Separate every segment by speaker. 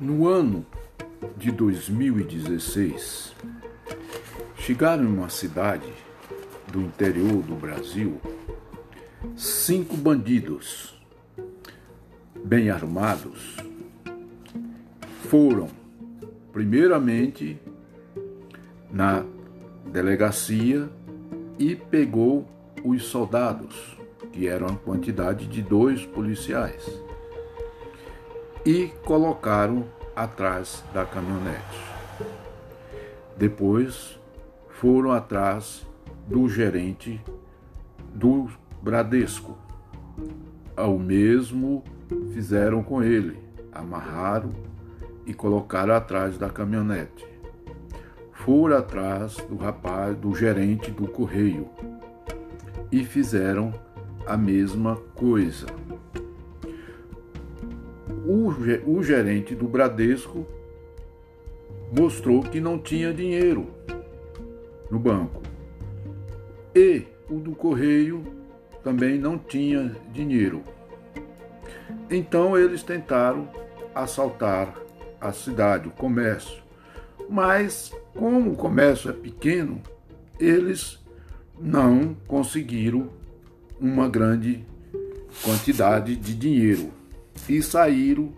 Speaker 1: No ano de 2016, chegaram em uma cidade do interior do Brasil cinco bandidos bem armados. Foram, primeiramente, na delegacia e pegou os soldados, que eram a quantidade de dois policiais e colocaram atrás da caminhonete. Depois foram atrás do gerente do Bradesco. Ao mesmo fizeram com ele, amarraram e colocaram atrás da caminhonete. Foram atrás do rapaz, do gerente do correio e fizeram a mesma coisa o, o gerente do Bradesco mostrou que não tinha dinheiro no banco. E o do Correio também não tinha dinheiro. Então eles tentaram assaltar a cidade, o comércio. Mas, como o comércio é pequeno, eles não conseguiram uma grande quantidade de dinheiro e saíram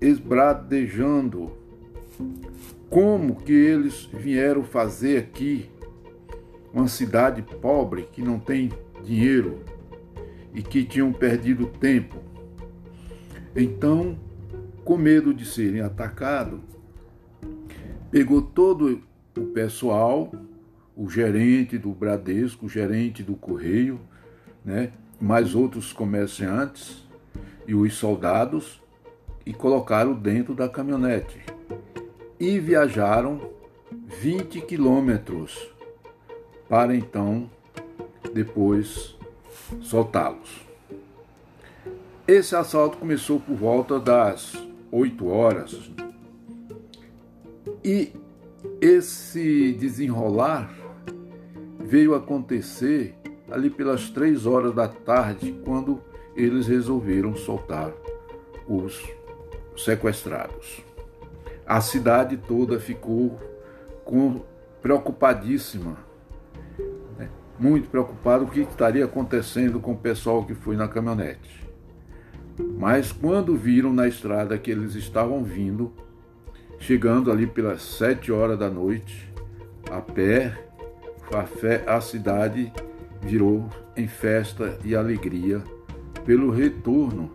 Speaker 1: esbradejando como que eles vieram fazer aqui uma cidade pobre que não tem dinheiro e que tinham perdido tempo. Então, com medo de serem atacados, pegou todo o pessoal, o gerente do Bradesco, o gerente do Correio, né, mais outros comerciantes, e os soldados e colocaram dentro da caminhonete e viajaram 20 quilômetros para então depois soltá-los. Esse assalto começou por volta das 8 horas e esse desenrolar veio acontecer ali pelas três horas da tarde, quando eles resolveram soltar os sequestrados. A cidade toda ficou com, preocupadíssima, né? muito preocupado o que estaria acontecendo com o pessoal que foi na caminhonete. Mas quando viram na estrada que eles estavam vindo, chegando ali pelas sete horas da noite, a pé, a, fé, a cidade virou em festa e alegria pelo retorno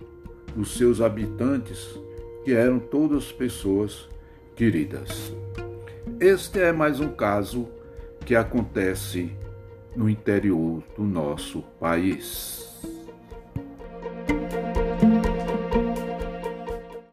Speaker 1: dos seus habitantes, que eram todas pessoas queridas. Este é mais um caso que acontece no interior do nosso país.